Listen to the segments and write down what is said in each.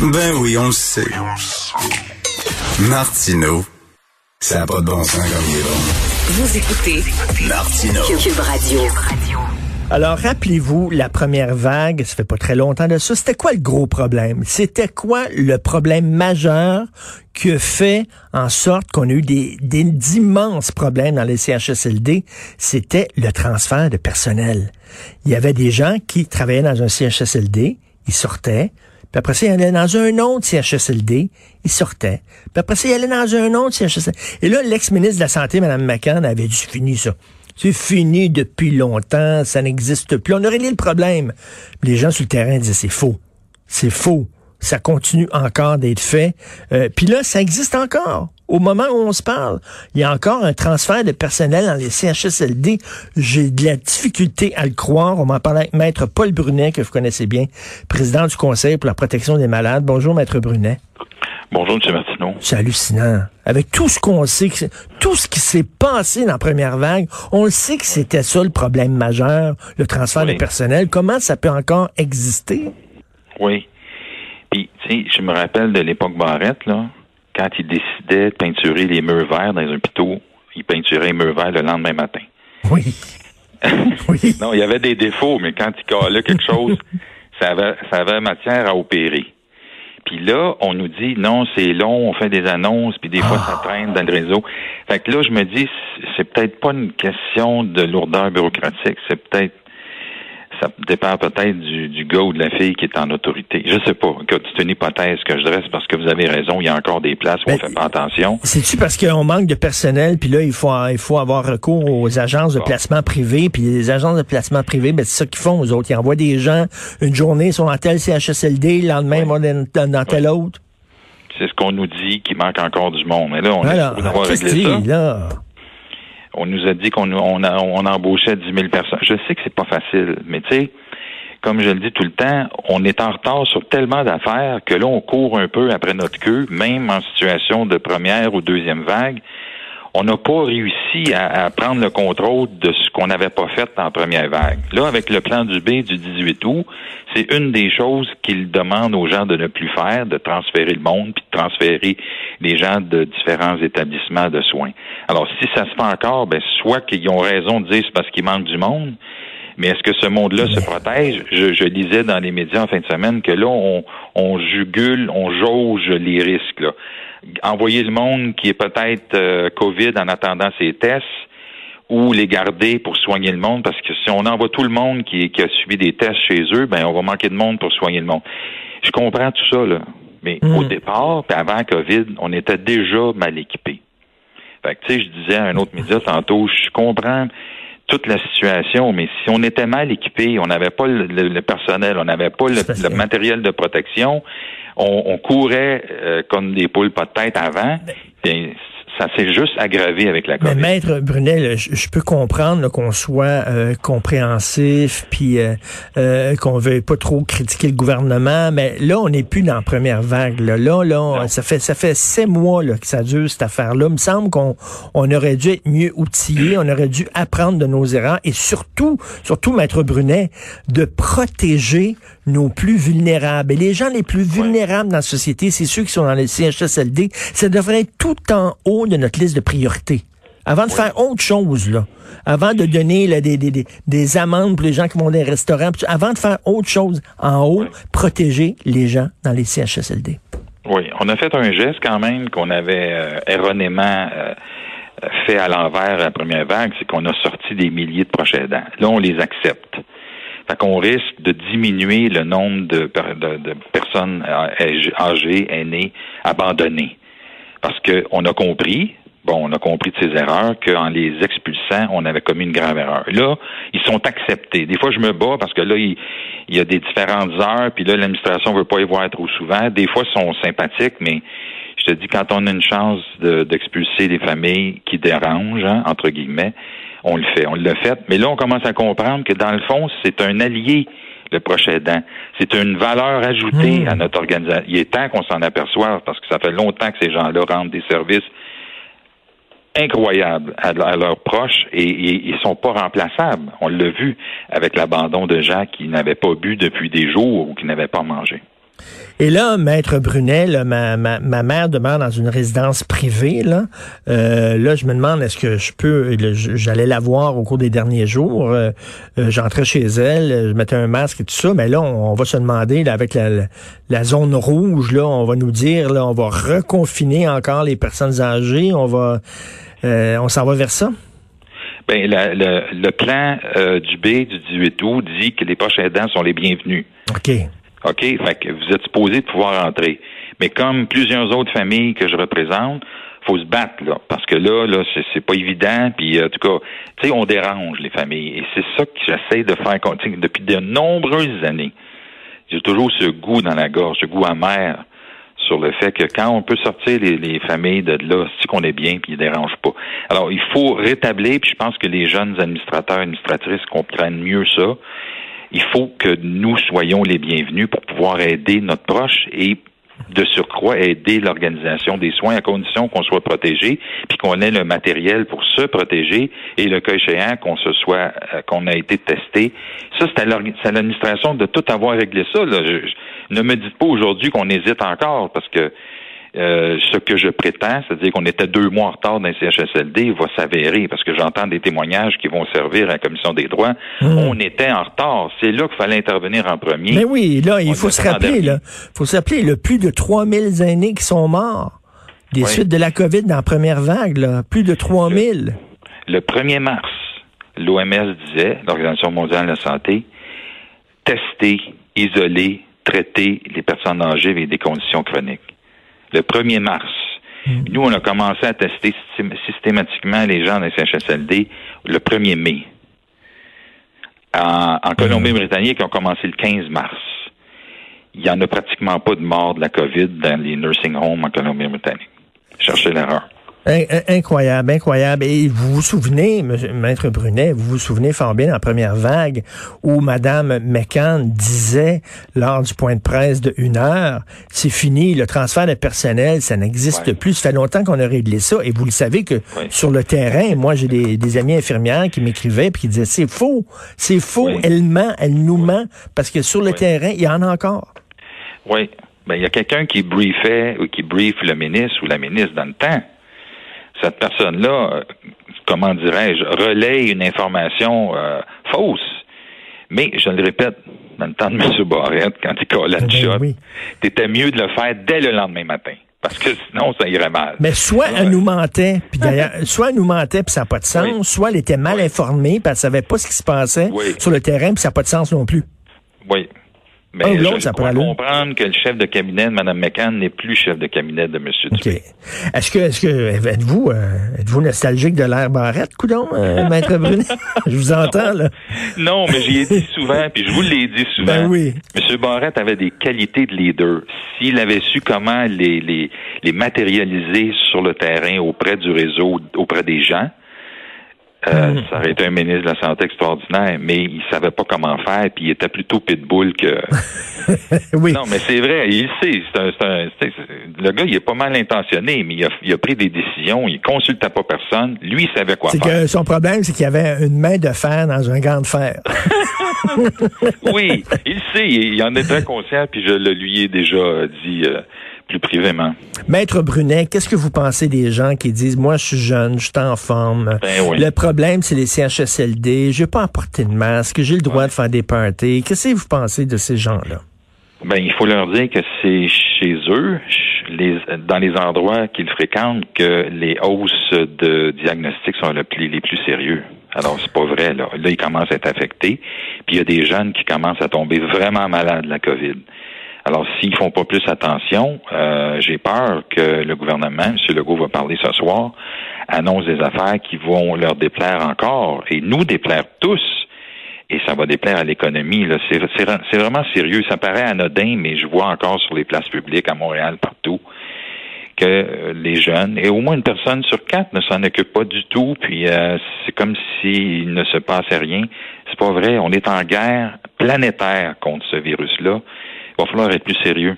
Ben oui, on le sait. Martino, ça n'a pas de bon sens comme il est bon. Vous écoutez Martino. Cube Radio. Alors, rappelez-vous, la première vague, ça fait pas très longtemps de ça, c'était quoi le gros problème? C'était quoi le problème majeur qui a fait en sorte qu'on a eu des, des d'immenses problèmes dans les CHSLD? C'était le transfert de personnel. Il y avait des gens qui travaillaient dans un CHSLD, ils sortaient, puis après ça, ils allaient dans un autre CHSLD, ils sortaient. Puis après ça, ils allaient dans un autre CHSLD. Et là, l'ex-ministre de la Santé, Mme McCann, avait dit, fini ça. C'est fini depuis longtemps, ça n'existe plus. On a réglé le problème. Les gens sur le terrain disaient, c'est faux. C'est faux. Ça continue encore d'être fait. Euh, Puis là, ça existe encore. Au moment où on se parle, il y a encore un transfert de personnel dans les CHSLD. J'ai de la difficulté à le croire. On m'en parlait avec Maître Paul Brunet, que vous connaissez bien, président du Conseil pour la protection des malades. Bonjour, Maître Brunet. Bonjour, M. Martineau. C'est hallucinant. Avec tout ce qu'on sait, tout ce qui s'est passé dans la première vague, on le sait que c'était ça le problème majeur, le transfert Oui. de personnel. Comment ça peut encore exister? Oui. Puis, tu sais, je me rappelle de l'époque Barrette, là, quand il décidait de peinturer les murs verts dans un hôpital, il peinturait les murs verts le lendemain matin. Oui. oui. Non, il y avait des défauts, mais quand il calait quelque chose, ça avait, ça avait matière à opérer. Puis là, on nous dit non, c'est long, on fait des annonces, puis des fois ça traîne dans le réseau. Fait que là, je me dis, c'est peut-être pas une question de lourdeur bureaucratique, c'est peut-être ça dépend peut-être du, du gars ou de la fille qui est en autorité. Je sais pas. C'est une hypothèse que je dresse parce que vous avez raison, il y a encore des places où on Ben, fait pas attention. C'est-tu parce qu'on manque de personnel, puis là, il faut, il faut avoir recours aux agences de placement privé, puis les agences de placement privé, ben, c'est ça qu'ils font, aux autres. Ils envoient des gens, une journée, ils sont dans tel CHSLD, le lendemain, ils vont dans, dans- tel autre. C'est ce qu'on nous dit qu'il manque encore du monde. Mais là, on Alors, est d'avoir réglé ça. là? On nous a dit qu'on on, on embauchait 10 000 personnes. Je sais que c'est pas facile, mais tu sais, comme je le dis tout le temps, on est en retard sur tellement d'affaires que là, on court un peu après notre queue, même en situation de première ou deuxième vague. On n'a pas réussi à, prendre le contrôle de ce qu'on n'avait pas fait en première vague. Là, avec le plan du B du 18 août, c'est une des choses qu'il demande aux gens de ne plus faire, de transférer le monde, puis de transférer les gens de différents établissements de soins. Alors, si ça se fait encore, ben, soit qu'ils ont raison de dire c'est parce qu'il manque du monde, mais est-ce que ce monde-là se protège? Je, je lisais dans les médias en fin de semaine que là, on, on jugule, on jauge les risques. Là. Envoyer le monde qui est peut-être euh, COVID en attendant ses tests ou les garder pour soigner le monde, parce que si on envoie tout le monde qui, qui a subi des tests chez eux, ben on va manquer de monde pour soigner le monde. Je comprends tout ça, là. Mais Mm. au départ, puis avant COVID, on était déjà mal équipés. Fait que, tu sais, je disais à un autre média tantôt, je comprends toute la situation, mais si on était mal équipé, on n'avait pas le, le- le personnel, on n'avait pas le, matériel de protection, on, on courait euh, comme des poules pas de tête avant, puis ça s'est juste aggravé avec la Mais COVID. maître Brunet, je, je peux comprendre qu'on soit euh, compréhensif, puis euh, euh, qu'on veuille pas trop critiquer le gouvernement, mais là, on n'est plus dans la première vague. Là, là, là, on- Non. ça fait ça fait sept mois là, que ça dure cette affaire-là. Il me semble qu'on on aurait dû être mieux outillé, on aurait dû apprendre de nos erreurs et surtout, surtout, maître Brunet, de protéger nos plus vulnérables. Et les gens les plus vulnérables dans la société, c'est ceux qui sont dans les CHSLD. Ça devrait être tout en haut de notre liste de priorités. Avant de faire autre chose, là, avant de donner là, des, des, des, des amendes pour les gens qui vont dans les restaurants, avant de faire autre chose, en haut, protéger les gens dans les CHSLD. Oui, on a fait un geste quand même qu'on avait euh, erronément euh, fait à l'envers à la première vague, c'est qu'on a sorti des milliers de proches aidants. Là, on les accepte. Fait qu'on risque de diminuer le nombre de, per- de- de personnes âgées- âgées, aînées, abandonnées. Parce qu'on a compris, bon, on a compris de ces erreurs, qu'en les expulsant, on avait commis une grave erreur. Là, ils sont acceptés. Des fois, je me bats parce que là, il, il y a des différentes heures, puis là, l'administration veut pas y voir trop souvent. Des fois, ils sont sympathiques, mais je te dis, quand on a une chance de- d'expulser des familles qui dérangent, hein, entre guillemets, on le fait. On l'a fait. Mais là, on commence à comprendre que dans le fond, c'est un allié, le prochain aidant. C'est une valeur ajoutée Mmh. à notre organisation. Il est temps qu'on s'en aperçoive parce que ça fait longtemps que ces gens-là rendent des services incroyables à, à leurs proches et, et ils sont pas remplaçables. On l'a vu avec l'abandon de gens qui n'avaient pas bu depuis des jours ou qui n'avaient pas mangé. Et là, Maître Brunet, là, ma, ma, ma, mère demeure dans une résidence privée. Là, euh, là je me demande, est-ce que je peux... J'allais la voir au cours des derniers jours. Euh, euh, j'entrais chez elle, je mettais un masque et tout ça. Mais là, on, va se demander, là, avec la, la, zone rouge, là, on va nous dire, là, on va reconfiner encore les personnes âgées. On va... on s'en va vers ça? Ben, le, le, plan du B du 18 août dit que les proches aidants sont les bienvenus. OK. OK? Fait que vous êtes supposé de pouvoir entrer. Mais comme plusieurs autres familles que je représente, faut se battre, là. Parce que là, là, c'est pas évident. Puis, en tout cas, tu sais, on dérange les familles. Et c'est ça que j'essaie de faire depuis de nombreuses années. J'ai toujours ce goût dans la gorge, ce goût amer sur le fait que quand on peut sortir les, familles de là, c'est qu'on est bien puis ils dérangent pas. Alors, il faut rétablir, puis je pense que les jeunes administrateurs, administratrices comprennent mieux ça il faut que nous soyons les bienvenus pour pouvoir aider notre proche et de surcroît aider l'organisation des soins à condition qu'on soit protégé, puis qu'on ait le matériel pour se protéger et le cas échéant qu'on se soit euh, qu'on a été testé. Ça, c'est à l'administration de tout avoir réglé ça. Là. ne me dites pas aujourd'hui qu'on hésite encore parce que euh, ce que je prétends, c'est-à-dire qu'on était deux mois en retard dans le CHSLD, va s'avérer, parce que j'entends des témoignages qui vont servir à la Commission des droits. Hmm. On était en retard. C'est là qu'il fallait intervenir en premier. Mais oui, là, il faut se rappeler, là, faut se rappeler, le plus de 3000 aînés qui sont morts des suites de la COVID dans la première vague, là, plus de 3000. Le, le 1er mars, l'OMS disait, l'Organisation mondiale de la santé, tester, isoler, traiter les personnes âgées avec des conditions chroniques le 1er mars. Hmm. Nous, on a commencé à tester systématiquement les gens dans CHSLD le 1er mai. En, en Colombie-Britannique, on a commencé le 15 mars. Il n'y en a pratiquement pas de mort de la COVID dans les nursing homes en Colombie-Britannique. Cherchez l'erreur. Incroyable, incroyable. Et vous vous souvenez, Maître Brunet, vous vous souvenez fort bien en première vague où Madame McCann disait lors du point de presse de une heure, c'est fini, le transfert de personnel, ça n'existe plus. Ça fait longtemps qu'on a réglé ça. Et vous le savez que sur le terrain, moi j'ai des, amis infirmières qui m'écrivaient puis qui disaient c'est faux, c'est faux, elle ment, elle nous ment parce que sur le terrain, il y en a encore. Oui. Ben, il y a quelqu'un qui briefait ou qui brief le ministre ou la ministre dans le temps cette personne-là, euh, comment dirais-je, relaie une information euh, fausse. Mais, je le répète, dans le temps de M. Barrette, quand il collait le shot, c'était mieux de le faire dès le lendemain matin. Parce que sinon, ça irait mal. Mais soit elle nous mentait, puis d'ailleurs, soit elle nous mentait, puis ça n'a pas de sens, soit elle était mal informée, puis elle savait pas ce qui se passait sur le terrain, puis ça n'a pas de sens non plus. Oui. Mais ah, je ça comprendre que le chef de cabinet de Mme McCann n'est plus chef de cabinet de M. Dubé. Est-ce que, est-ce que, êtes-vous, euh, êtes-vous nostalgique de l'air Barrette, coudon, euh, Maître Brunet? je vous entends, là. Non, mais j'y ai dit souvent, puis je vous l'ai dit souvent. Ben oui. M. Barrette avait des qualités de leader. S'il avait su comment les, les, les matérialiser sur le terrain auprès du réseau, auprès des gens, euh, hmm. Ça aurait été un ministre de la Santé extraordinaire, mais il savait pas comment faire, puis il était plutôt pitbull que. oui. Non, mais c'est vrai, il sait. le gars, il est pas mal intentionné, mais il a, pris des décisions, il consultait pas personne. Lui, il savait quoi faire. Que son problème, c'est qu'il y avait une main de fer dans un gant de fer. oui, il sait, il en est très conscient, puis je le lui ai déjà dit. Euh, plus privément. Maître Brunet, qu'est-ce que vous pensez des gens qui disent, moi, je suis jeune, je suis en forme. Ben le problème, c'est les CHSLD. Je vais pas apporter de masque. J'ai le droit de faire des parties. Qu'est-ce que vous pensez de ces gens-là? Ben, il faut leur dire que c'est chez eux, les, dans les endroits qu'ils fréquentent, que les hausses de diagnostic sont les plus, les plus sérieux. Alors, c'est pas vrai, là. Là, ils commencent à être affectés. Puis, il y a des jeunes qui commencent à tomber vraiment malades de la COVID. Alors, s'ils font pas plus attention, euh, j'ai peur que le gouvernement, M. Legault va parler ce soir, annonce des affaires qui vont leur déplaire encore et nous déplaire tous. Et ça va déplaire à l'économie. C'est vraiment sérieux. Ça paraît anodin, mais je vois encore sur les places publiques à Montréal, partout, que euh, les jeunes, et au moins une personne sur quatre ne s'en occupe pas du tout, puis euh, c'est comme s'il ne se passait rien. C'est pas vrai. On est en guerre planétaire contre ce virus-là. Il va falloir être plus sérieux.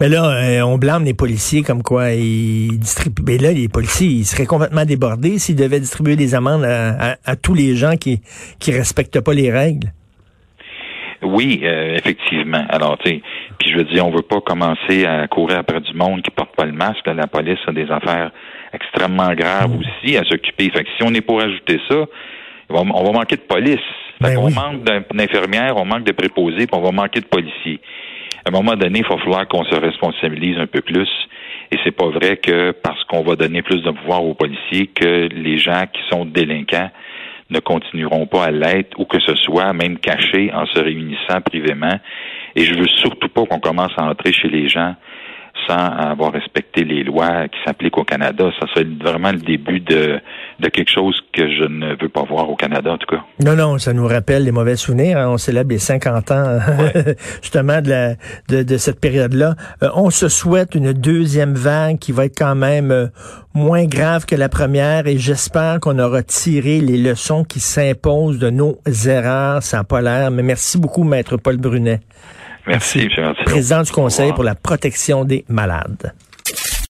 Mais là, euh, on blâme les policiers comme quoi ils distribuent. Mais là, les policiers, ils seraient complètement débordés s'ils devaient distribuer des amendes à, tous les gens qui qui respectent pas les règles. Oui, euh, effectivement. Alors, tu sais, puis je veux dire, on veut pas commencer à courir après du monde qui porte pas le masque. La police a des affaires extrêmement graves mm. aussi à s'occuper. Fait que si on est pour ajouter ça, on va manquer de police. Fait ben on manque d'infirmières, on manque de préposés, puis on va manquer de policiers. À un moment donné, il va falloir qu'on se responsabilise un peu plus. Et c'est pas vrai que parce qu'on va donner plus de pouvoir aux policiers que les gens qui sont délinquants ne continueront pas à l'être ou que ce soit même caché en se réunissant privément. Et je veux surtout pas qu'on commence à entrer chez les gens sans avoir respecté les lois qui s'appliquent au Canada. Ça serait vraiment le début de, de quelque chose que je ne veux pas voir au Canada, en tout cas. Non, non, ça nous rappelle les mauvais souvenirs. Hein. On célèbre les 50 ans, justement, de, la, de, de cette période-là. Euh, on se souhaite une deuxième vague qui va être quand même euh, moins grave que la première et j'espère qu'on aura tiré les leçons qui s'imposent de nos erreurs. Ça n'a pas l'air. Mais merci beaucoup, Maître Paul Brunet. Merci, M. Président du Conseil pour la protection des malades.